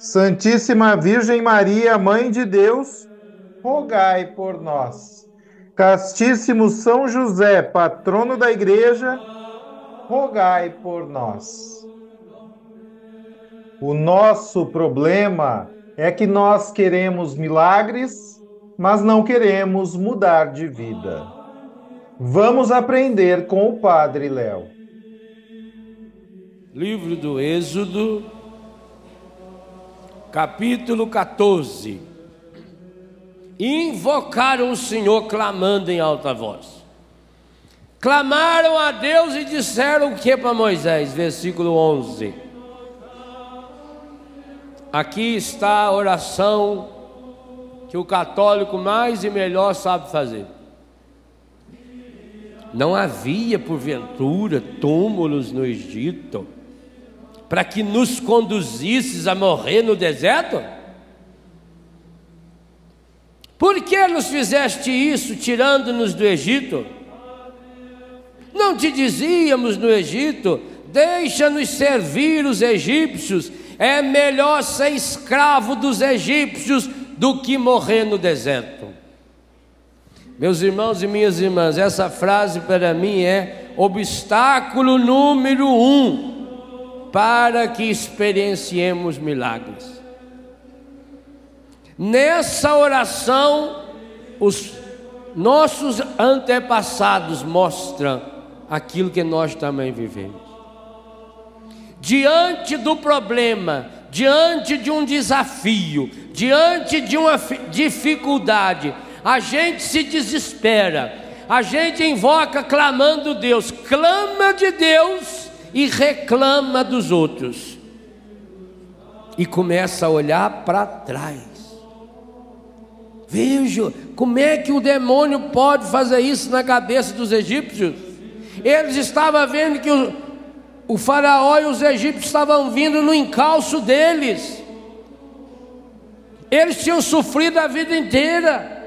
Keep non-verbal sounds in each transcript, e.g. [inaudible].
Santíssima Virgem Maria, Mãe de Deus, rogai por nós. Castíssimo São José, patrono da Igreja, rogai por nós. O nosso problema é que nós queremos milagres, mas não queremos mudar de vida. Vamos aprender com o Padre Léo. Livro do Êxodo, capítulo 14. Invocaram o Senhor clamando em alta voz. Clamaram a Deus e disseram o que para Moisés? Versículo 11. Aqui está a oração que o católico mais e melhor sabe fazer. Não havia, porventura, túmulos no Egito para que nos conduzisses a morrer no deserto? Por que nos fizeste isso, tirando-nos do Egito? Não te dizíamos no Egito: deixa-nos servir os egípcios, é melhor ser escravo dos egípcios do que morrer no deserto. Meus irmãos e minhas irmãs, essa frase para mim é obstáculo número um para que experienciemos milagres. Nessa oração, os nossos antepassados mostram aquilo que nós também vivemos. Diante do problema, diante de um desafio, diante de uma dificuldade, a gente se desespera, a gente invoca clamando Deus, clama de Deus e reclama dos outros. E começa a olhar para trás. Veja como é que o demônio pode fazer isso na cabeça dos egípcios. Eles estavam vendo que o, o faraó e os egípcios estavam vindo no encalço deles. Eles tinham sofrido a vida inteira.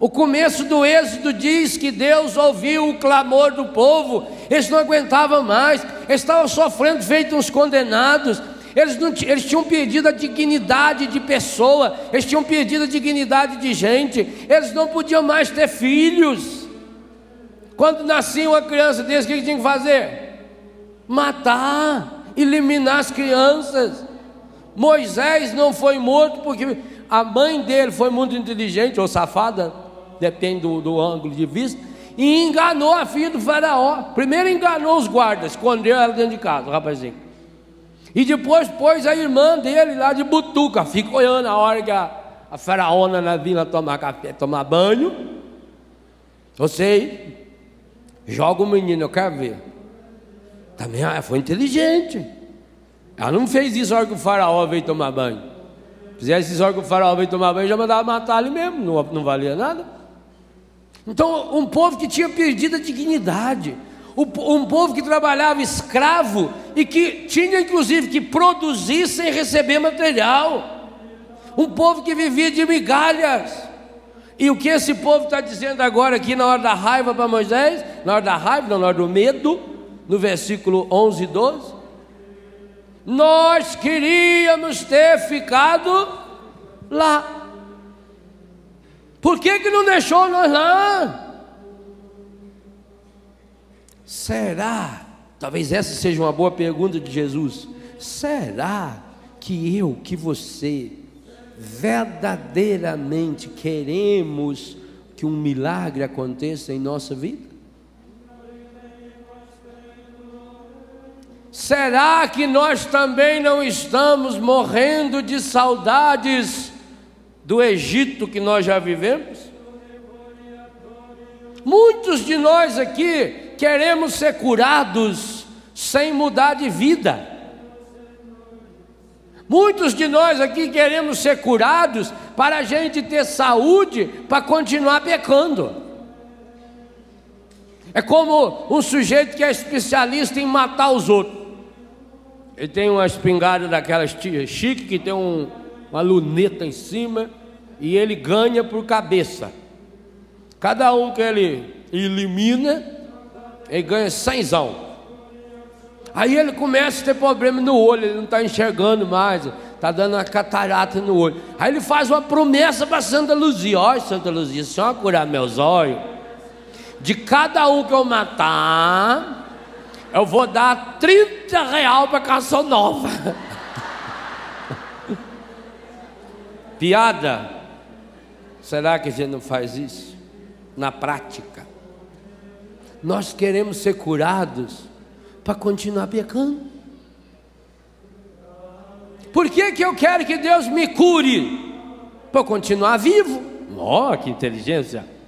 O começo do Êxodo diz que Deus ouviu o clamor do povo, eles não aguentavam mais, eles estavam sofrendo, feito uns condenados, eles, não, eles tinham perdido a dignidade de pessoa, eles tinham perdido a dignidade de gente, eles não podiam mais ter filhos. Quando nascia uma criança desse, o que tinha que fazer? Matar, eliminar as crianças. Moisés não foi morto porque a mãe dele foi muito inteligente ou safada depende do, do ângulo de vista, e enganou a filha do faraó. Primeiro enganou os guardas, escondeu ela dentro de casa, o rapazinho. E depois pôs a irmã dele lá de butuca, fica olhando a hora que a, a faraona na vila tomar café, tomar banho. Você joga o menino, eu quero ver. Também ela foi inteligente. Ela não fez isso na hora que o faraó veio tomar banho. Fizesse isso na hora que o faraó veio tomar banho, já mandava matar ele mesmo, não, não valia nada. Então, um povo que tinha perdido a dignidade, um povo que trabalhava escravo e que tinha inclusive que produzir sem receber material, um povo que vivia de migalhas. E o que esse povo está dizendo agora aqui na hora da raiva para Moisés, na hora da raiva, não, na hora do medo, no versículo 11 e 12? Nós queríamos ter ficado lá. Por que, que não deixou nós lá? Será? Talvez essa seja uma boa pergunta de Jesus. Será que eu, que você, verdadeiramente queremos que um milagre aconteça em nossa vida? Será que nós também não estamos morrendo de saudades do Egito que nós já vivemos? Muitos de nós aqui queremos ser curados sem mudar de vida. Muitos de nós aqui queremos ser curados para a gente ter saúde para continuar pecando. É como um sujeito que é especialista em matar os outros. Ele tem uma espingarda daquelas chique que tem um, uma luneta em cima e ele ganha por cabeça. Cada um que ele elimina, ele ganha cenzão. Aí ele começa a ter problema no olho, ele não está enxergando mais, está dando uma catarata no olho. Aí ele faz uma promessa para Santa Luzia: Olha, Santa Luzia, se a curar meus olhos, de cada um que eu matar, eu vou dar 30 real para canção nova. [laughs] Piada. Será que a gente não faz isso? Na prática. Nós queremos ser curados para continuar pecando. Por que, que eu quero que Deus me cure? Para continuar vivo. Oh, que inteligência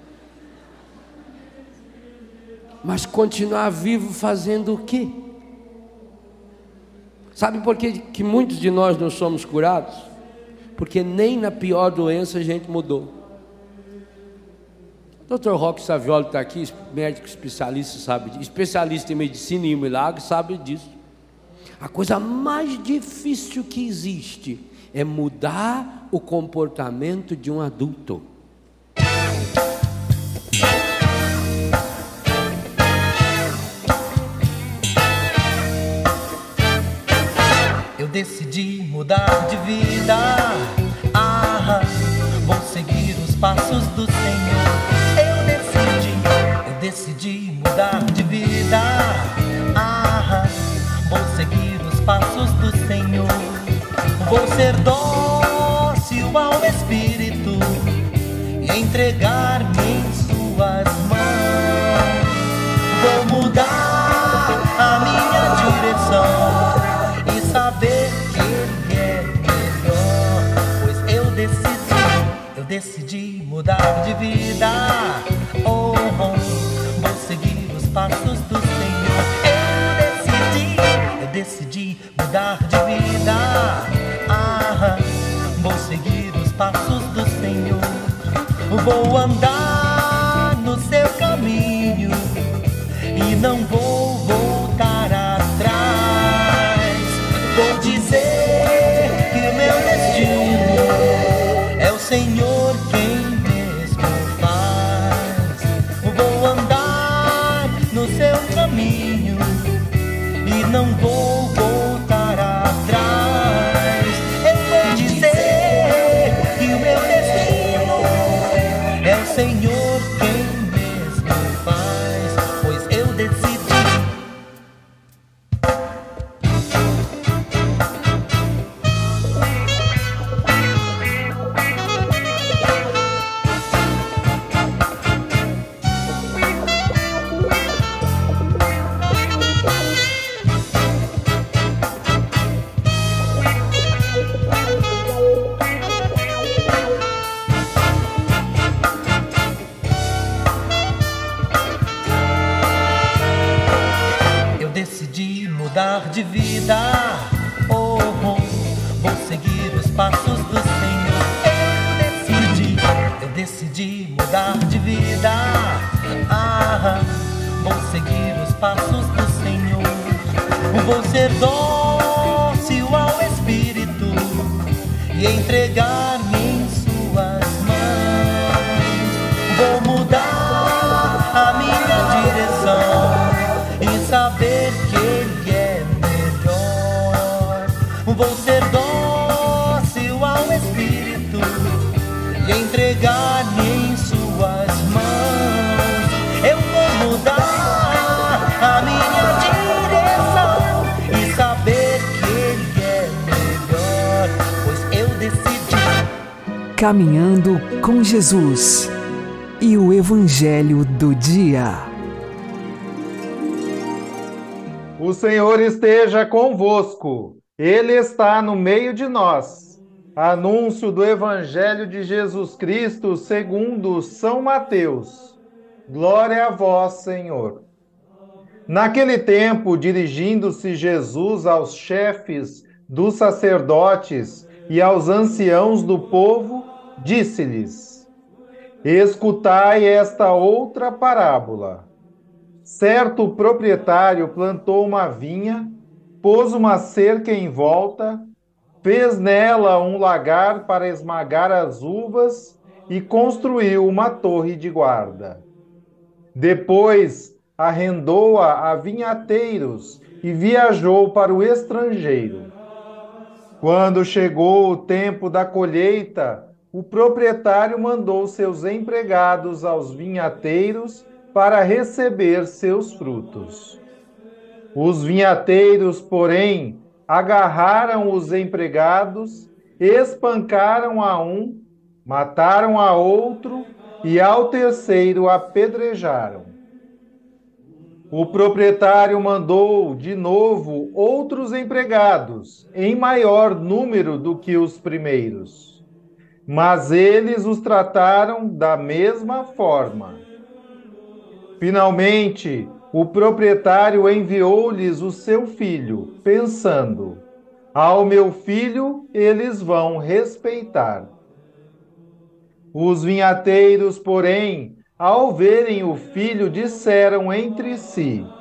mas continuar vivo fazendo o quê? Sabe por que, que muitos de nós não somos curados? Porque nem na pior doença a gente mudou. Dr. Roque Savioli está aqui, médico especialista, sabe disso. Especialista em medicina e milagre, sabe disso. A coisa mais difícil que existe é mudar o comportamento de um adulto. decidi mudar de vida. Ah, vou seguir os passos do Senhor. Decidi, mudar de vida. Ah, vou seguir os passos do Senhor. Vou ser dócil ao Espírito e entregar-me em Suas mãos. Vou mudar a minha direção saber que Ele é melhor. Pois eu decidi, eu decidi mudar de vida. Jesus e o Evangelho do Dia. O Senhor esteja convosco, Ele está no meio de nós. Anúncio do Evangelho de Jesus Cristo segundo São Mateus. Glória a vós, Senhor. Naquele tempo, dirigindo-se Jesus aos chefes dos sacerdotes e aos anciãos do povo, disse-lhes: Escutai esta outra parábola. Certo proprietário plantou uma vinha, pôs uma cerca em volta, fez nela um lagar para esmagar as uvas e construiu uma torre de guarda. Depois arrendou-a a vinhateiros e viajou para o estrangeiro. Quando chegou o tempo da colheita, o proprietário mandou seus empregados aos vinhateiros para receber seus frutos. Os vinhateiros, porém, agarraram os empregados, espancaram a um, mataram a outro e ao terceiro apedrejaram. O proprietário mandou de novo outros empregados, em maior número do que os primeiros. Mas eles os trataram da mesma forma. Finalmente, o proprietário enviou-lhes o seu filho, pensando: Ao meu filho eles vão respeitar. Os vinhateiros, porém, ao verem o filho, disseram entre si: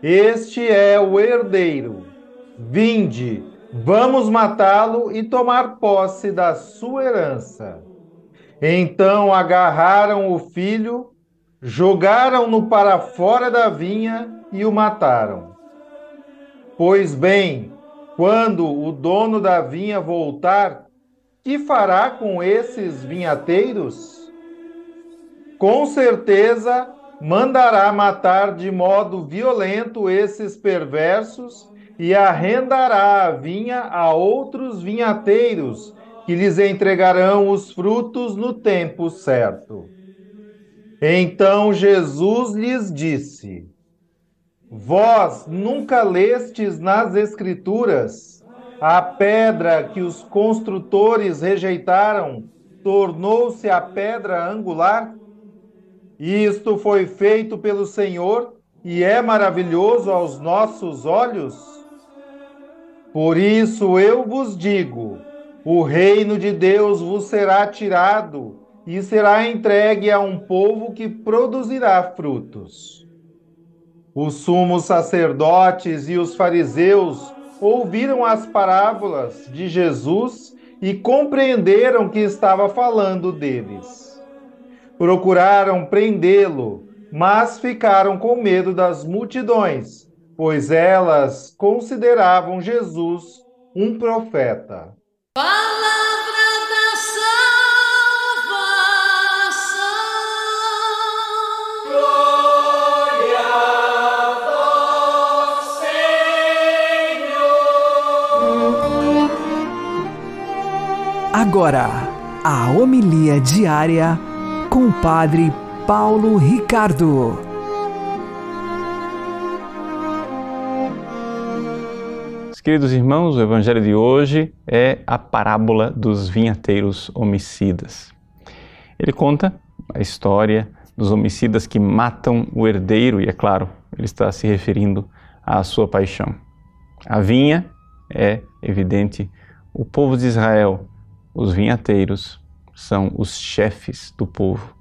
Este é o herdeiro. Vinde, vamos matá-lo e tomar posse da sua herança. Então agarraram o filho, jogaram-no para fora da vinha e o mataram. Pois bem, quando o dono da vinha voltar, que fará com esses vinhateiros? com certeza mandará matar de modo violento esses perversos e arrendará a vinha a outros vinhateiros, que lhes entregarão os frutos no tempo certo. Então Jesus lhes disse: Vós nunca lestes nas Escrituras a pedra que os construtores rejeitaram tornou-se a pedra angular? Isto foi feito pelo Senhor e é maravilhoso aos nossos olhos? Por isso eu vos digo: o reino de Deus vos será tirado e será entregue a um povo que produzirá frutos. Os sumos sacerdotes e os fariseus ouviram as parábolas de Jesus e compreenderam que estava falando deles. Procuraram prendê-lo, mas ficaram com medo das multidões, pois elas consideravam Jesus um profeta. Palavra da salvação. Glória a vós, Senhor. Agora, a homilia diária com o Padre Paulo Ricardo. Queridos irmãos, o evangelho de hoje é a parábola dos vinhateiros homicidas. Ele conta a história dos homicidas que matam o herdeiro, e é claro, ele está se referindo à sua paixão. A vinha é, evidente, o povo de Israel, os vinhateiros, são os chefes do povo.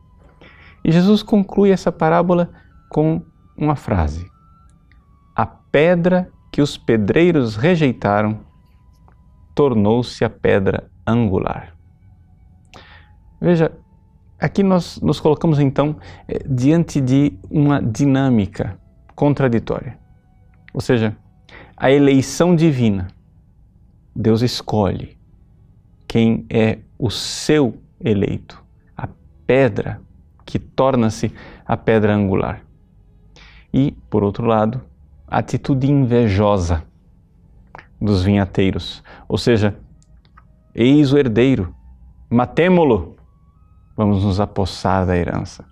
E Jesus conclui essa parábola com uma frase: A pedra que os pedreiros rejeitaram tornou-se a pedra angular. Veja, aqui nós nos colocamos então eh, diante de uma dinâmica contraditória. Ou seja, a eleição divina. Deus escolhe quem é o seu eleito, a pedra que torna-se a pedra angular. E, por outro lado, atitude invejosa dos vinhateiros, ou seja, eis o herdeiro, matemo-lo, vamos nos apossar da herança.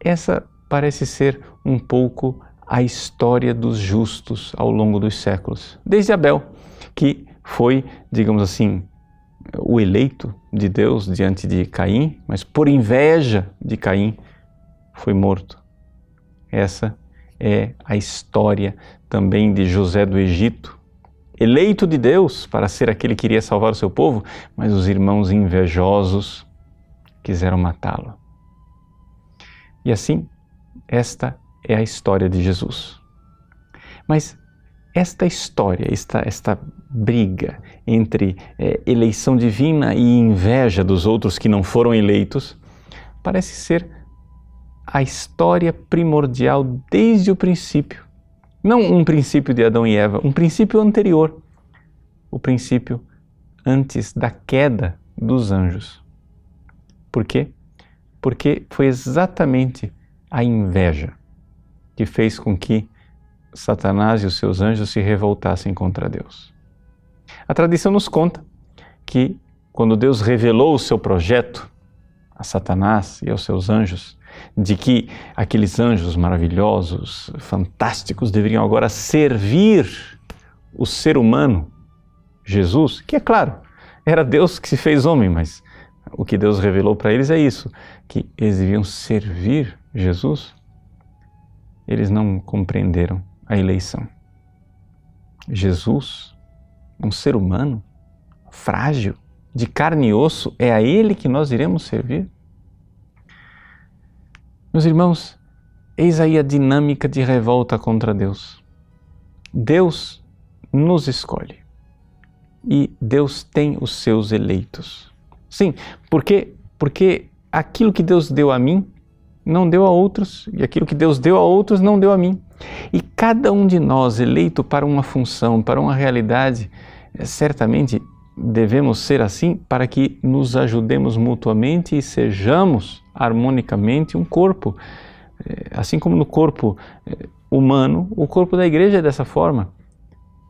Essa parece ser um pouco a história dos justos ao longo dos séculos, desde Abel, que foi, digamos assim, o eleito de Deus diante de Caim, mas por inveja de Caim foi morto. Essa é a história também de José do Egito, eleito de Deus para ser aquele que iria salvar o seu povo, mas os irmãos invejosos quiseram matá-lo. E assim, esta é a história de Jesus. Mas esta história, esta, esta briga entre é, eleição divina e inveja dos outros que não foram eleitos, parece ser a história primordial desde o princípio. Não um princípio de Adão e Eva, um princípio anterior. O princípio antes da queda dos anjos. Por quê? Porque foi exatamente a inveja que fez com que Satanás e os seus anjos se revoltassem contra Deus. A tradição nos conta que, quando Deus revelou o seu projeto a Satanás e aos seus anjos, de que aqueles anjos maravilhosos, fantásticos, deveriam agora servir o ser humano, Jesus, que é claro, era Deus que se fez homem, mas o que Deus revelou para eles é isso, que eles deviam servir Jesus. Eles não compreenderam a eleição. Jesus, um ser humano, frágil, de carne e osso, é a Ele que nós iremos servir? Meus irmãos, eis aí a dinâmica de revolta contra Deus. Deus nos escolhe e Deus tem os seus eleitos. Sim, porque porque aquilo que Deus deu a mim não deu a outros e aquilo que Deus deu a outros não deu a mim. E cada um de nós eleito para uma função, para uma realidade, eh, certamente devemos ser assim para que nos ajudemos mutuamente e sejamos harmonicamente um corpo. Eh, assim como no corpo eh, humano, o corpo da igreja é dessa forma.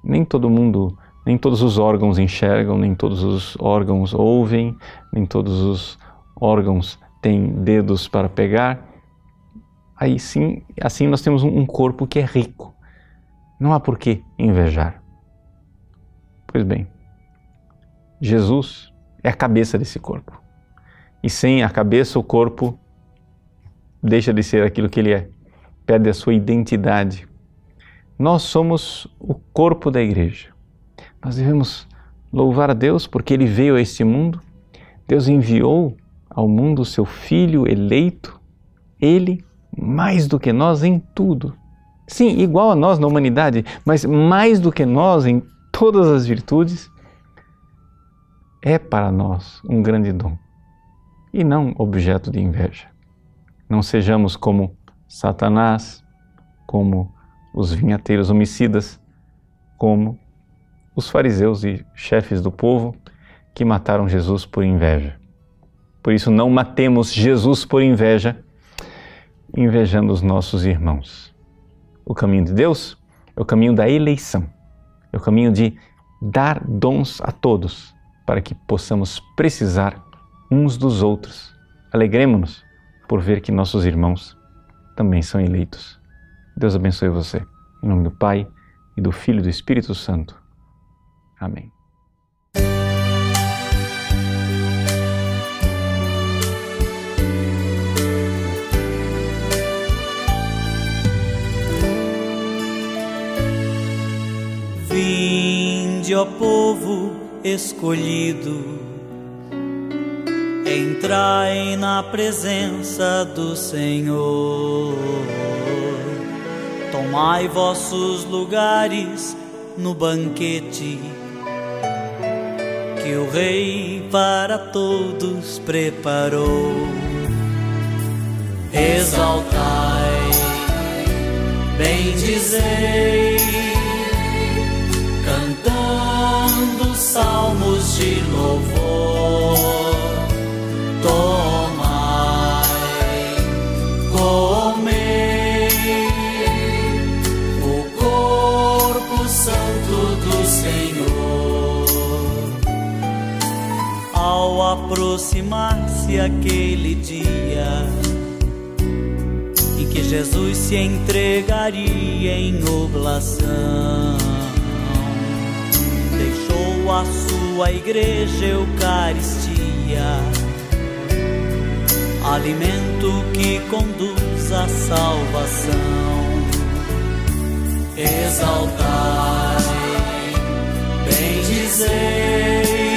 Nem todo mundo, nem todos os órgãos enxergam, nem todos os órgãos ouvem, nem todos os órgãos têm dedos para pegar. Aí sim, assim nós temos um corpo que é rico. Não há por que invejar. Pois bem, Jesus é a cabeça desse corpo. E sem a cabeça, o corpo deixa de ser aquilo que ele é, perde a sua identidade. Nós somos o corpo da igreja. Nós devemos louvar a Deus porque ele veio a este mundo. Deus enviou ao mundo o seu filho eleito, ele mais do que nós em tudo. Sim, igual a nós na humanidade, mas mais do que nós em todas as virtudes é para nós um grande dom e não objeto de inveja. Não sejamos como Satanás, como os vinhateiros homicidas, como os fariseus e chefes do povo que mataram Jesus por inveja. Por isso, não matemos Jesus por inveja, invejando os nossos irmãos. O caminho de Deus é o caminho da eleição, é o caminho de dar dons a todos para que possamos precisar uns dos outros. Alegremos-nos por ver que nossos irmãos também são eleitos. Deus abençoe você. Em nome do Pai, e do Filho e do Espírito Santo. Amém. Vinde, ó povo escolhido, entrai na presença do Senhor. Tomai vossos lugares no banquete que o Rei para todos preparou. Exaltai, bendizei, de louvor. Tomai, comei o corpo santo do Senhor. Ao aproximar-se aquele dia em que Jesus se entregaria em oblação, deixou a sua igreja Eucaristia, alimento que conduz à salvação. Exaltai, bendizei,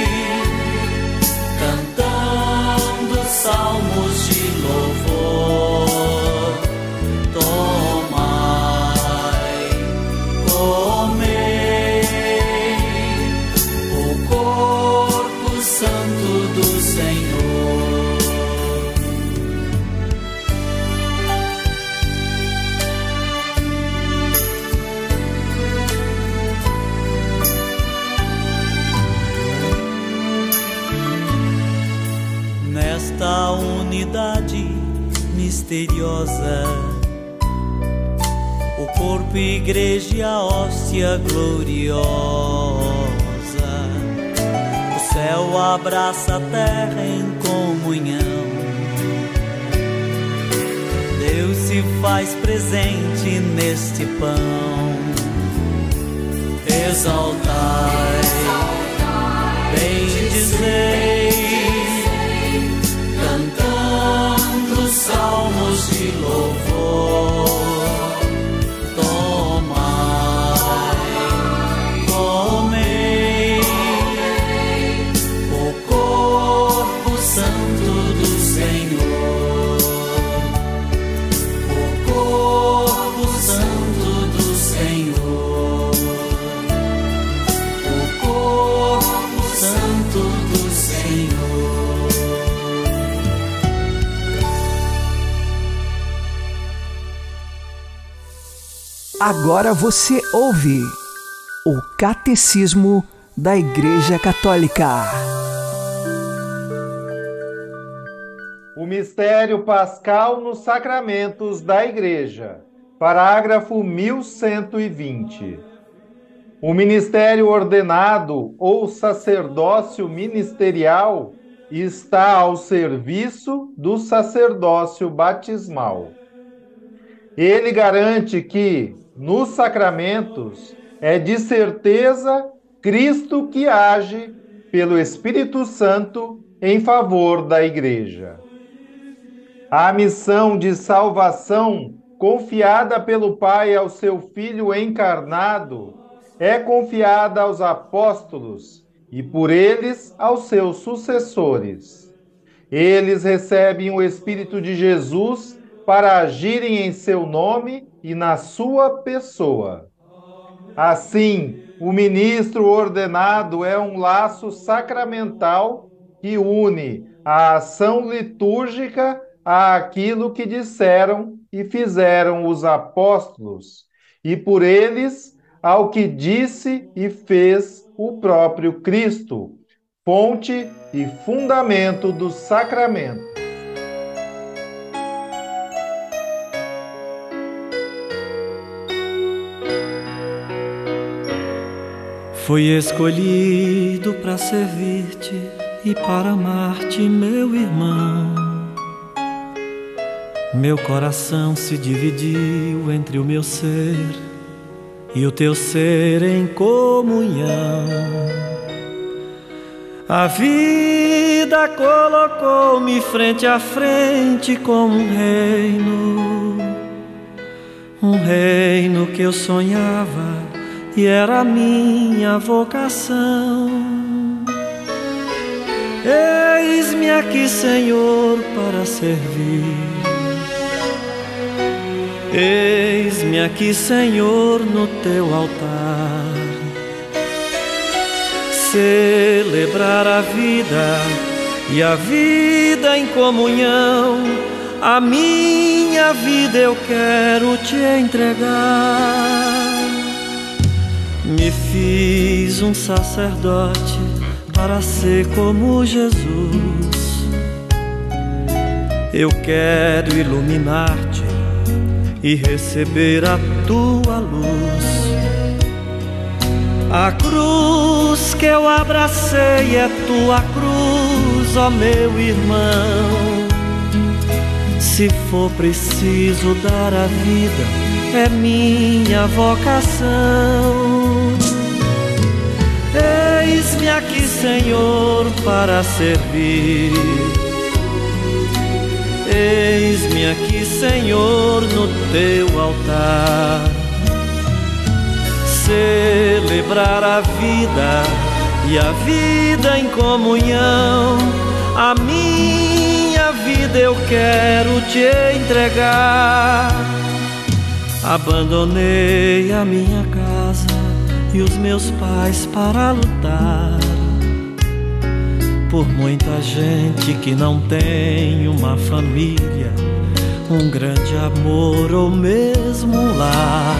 misteriosa, o corpo, igreja e a hóstia gloriosa. O céu abraça a terra em comunhão. Deus se faz presente neste pão. Exaltai, bendizei, cantando Agora você ouve o Catecismo da Igreja Católica. O mistério pascal nos sacramentos da Igreja. Parágrafo 1120. O ministério ordenado ou sacerdócio ministerial está ao serviço do sacerdócio batismal. Ele garante que, nos sacramentos, é de certeza Cristo que age pelo Espírito Santo em favor da Igreja. A missão de salvação confiada pelo Pai ao seu Filho encarnado é confiada aos apóstolos e por eles aos seus sucessores. Eles recebem o Espírito de Jesus para agirem em seu nome e na sua pessoa. Assim, o ministro ordenado é um laço sacramental que une a ação litúrgica àquilo que disseram e fizeram os apóstolos, e por eles ao que disse e fez o próprio Cristo, fonte e fundamento do sacramento. Fui escolhido para servir-te e para amar-te, meu irmão. Meu coração se dividiu entre o meu ser e o teu ser em comunhão. A vida colocou-me frente a frente com um reino, um reino que eu sonhava e era minha vocação. Eis-me aqui, Senhor, para servir. Eis-me aqui, Senhor, no teu altar. Celebrar a vida e a vida em comunhão. A minha vida eu quero te entregar. Me fiz um sacerdote para ser como Jesus. Eu quero iluminar-te e receber a tua luz. A cruz que eu abracei é tua cruz ó meu irmão. Se for preciso dar a vida, é minha vocação. Eis-me aqui, Senhor, para servir. Eis-me aqui, Senhor, no teu altar. Celebrar a vida e a vida em comunhão. A minha vida eu quero te entregar. Abandonei a minha casa e os meus pais para lutar por muita gente que não tem uma família, um grande amor ou mesmo um lar.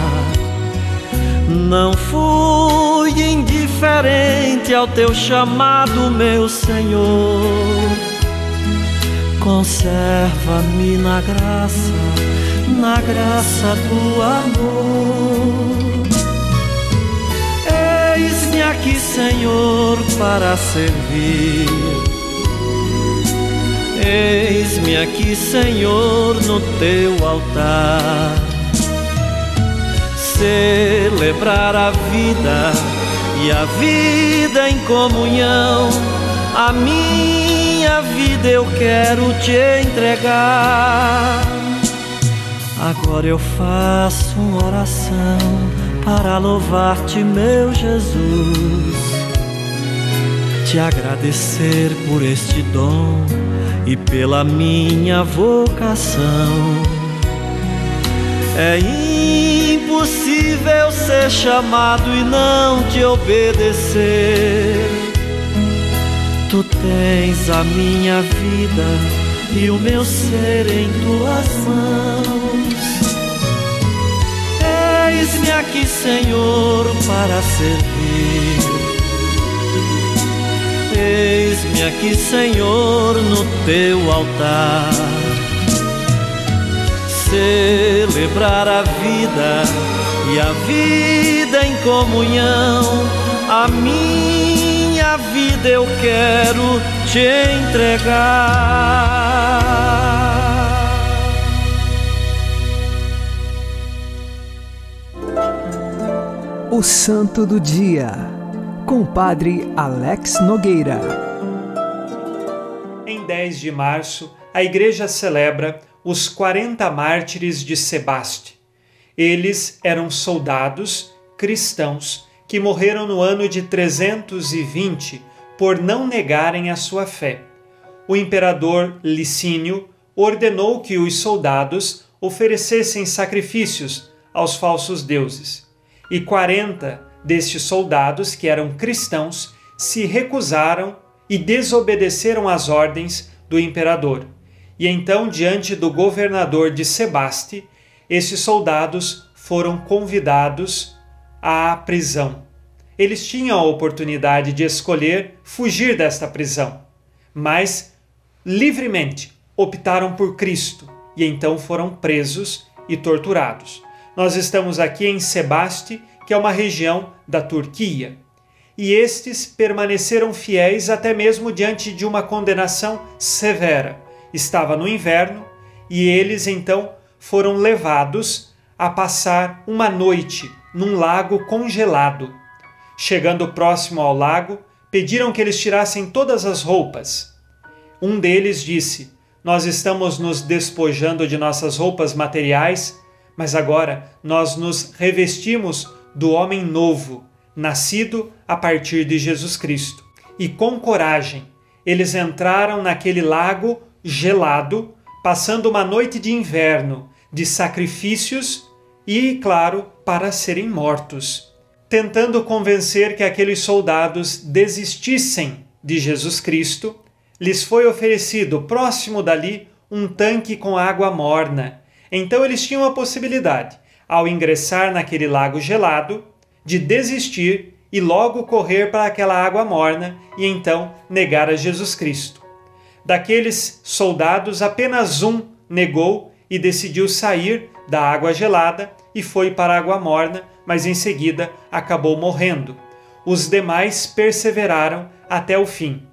Não fui indiferente ao teu chamado, meu Senhor. Conserva-me na graça, na graça do amor. Eis-me aqui, Senhor, para servir. Eis-me aqui, Senhor, no teu altar. Celebrar a vida e a vida em comunhão. A minha vida eu quero te entregar. Agora eu faço uma oração para louvar-te, meu Jesus, te agradecer por este dom e pela minha vocação. É impossível ser chamado e não te obedecer. Tens a minha vida e o meu ser em tuas mãos. Eis-me aqui, Senhor, para servir. Eis-me aqui, Senhor, no teu altar. Celebrar a vida e a vida em comunhão. A minha vida eu quero te entregar. O Santo do Dia, com o Padre Alex Nogueira. Em 10 de março, a Igreja celebra os 40 mártires de Sebaste. Eles eram soldados cristãos que morreram no ano de 320 por não negarem a sua fé. O imperador Licínio ordenou que os soldados oferecessem sacrifícios aos falsos deuses. E 40 destes soldados, que eram cristãos, se recusaram e desobedeceram às ordens do imperador. E então, diante do governador de Sebaste, esses soldados foram convidados à prisão. Eles tinham a oportunidade de escolher fugir desta prisão, mas livremente optaram por Cristo e então foram presos e torturados. Nós estamos aqui em Sebaste, que é uma região da Turquia, e estes permaneceram fiéis até mesmo diante de uma condenação severa. Estava no inverno e eles então foram levados a passar uma noite num lago congelado. Chegando próximo ao lago, pediram que eles tirassem todas as roupas. Um deles disse: Nós estamos nos despojando de nossas roupas materiais, mas agora nós nos revestimos do homem novo, nascido a partir de Jesus Cristo. E com coragem, eles entraram naquele lago gelado, passando uma noite de inverno, de sacrifícios e, claro, para serem mortos, tentando convencer que aqueles soldados desistissem de Jesus Cristo, lhes foi oferecido próximo dali um tanque com água morna. Então eles tinham a possibilidade, ao ingressar naquele lago gelado, de desistir e logo correr para aquela água morna e então negar a Jesus Cristo. Daqueles soldados, apenas um negou e decidiu sair da água gelada e foi para a água morna, mas em seguida acabou morrendo. Os demais perseveraram até o fim.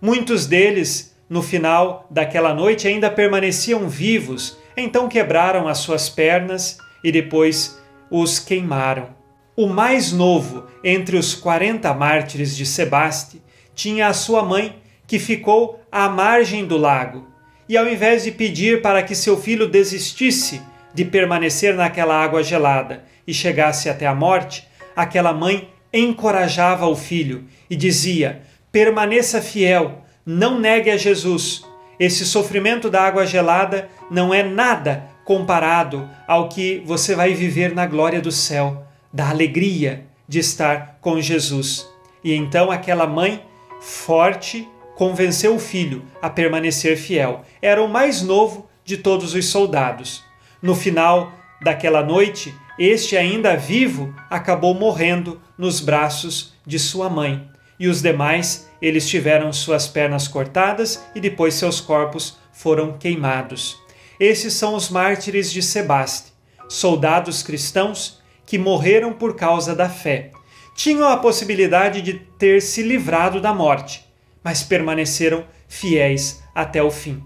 Muitos deles, no final daquela noite, ainda permaneciam vivos, então quebraram as suas pernas e depois os queimaram. O mais novo entre os 40 mártires de Sebaste tinha a sua mãe, que ficou à margem do lago. E ao invés de pedir para que seu filho desistisse de permanecer naquela água gelada e chegasse até a morte, aquela mãe encorajava o filho e dizia: permaneça fiel, não negue a Jesus. Esse sofrimento da água gelada não é nada comparado ao que você vai viver na glória do céu, da alegria de estar com Jesus. E então aquela mãe forte convenceu o filho a permanecer fiel. Era o mais novo de todos os soldados. No final daquela noite, este ainda vivo acabou morrendo nos braços de sua mãe. E os demais, eles tiveram suas pernas cortadas e depois seus corpos foram queimados. Esses são os mártires de Sebaste, soldados cristãos que morreram por causa da fé. Tinham a possibilidade de ter se livrado da morte, mas permaneceram fiéis até o fim.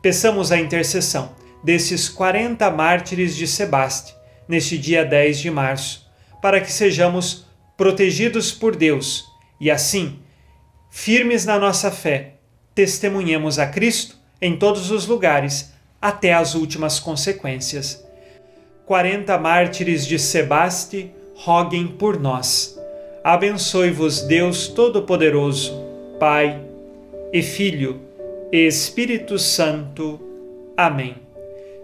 Peçamos a intercessão desses 40 mártires de Sebaste neste dia 10 de março, para que sejamos protegidos por Deus e assim, firmes na nossa fé, testemunhemos a Cristo em todos os lugares até as últimas consequências. 40 mártires de Sebaste, roguem por nós. Abençoe-vos Deus Todo-Poderoso, Pai e Filho e Espírito Santo. Amém.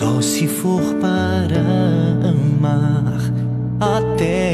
Só se for para amar até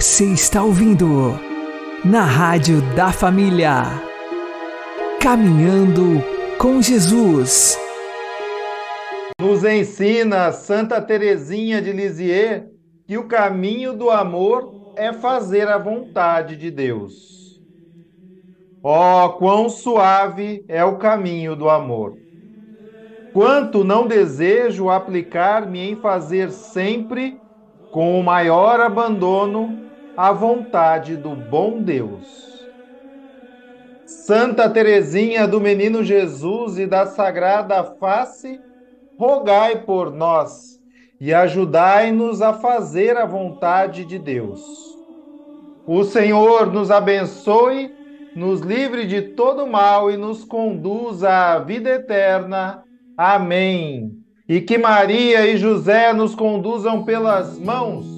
Você está ouvindo na Rádio da Família. Caminhando com Jesus. Nos ensina Santa Teresinha de Lisieux que o caminho do amor é fazer a vontade de Deus. Oh, quão suave é o caminho do amor! Quanto não desejo aplicar-me em fazer sempre, com o maior abandono, a vontade do bom Deus. Santa Teresinha do Menino Jesus e da Sagrada Face, rogai por nós e ajudai-nos a fazer a vontade de Deus. O Senhor nos abençoe, nos livre de todo mal e nos conduza à vida eterna. Amém. E que Maria e José nos conduzam pelas mãos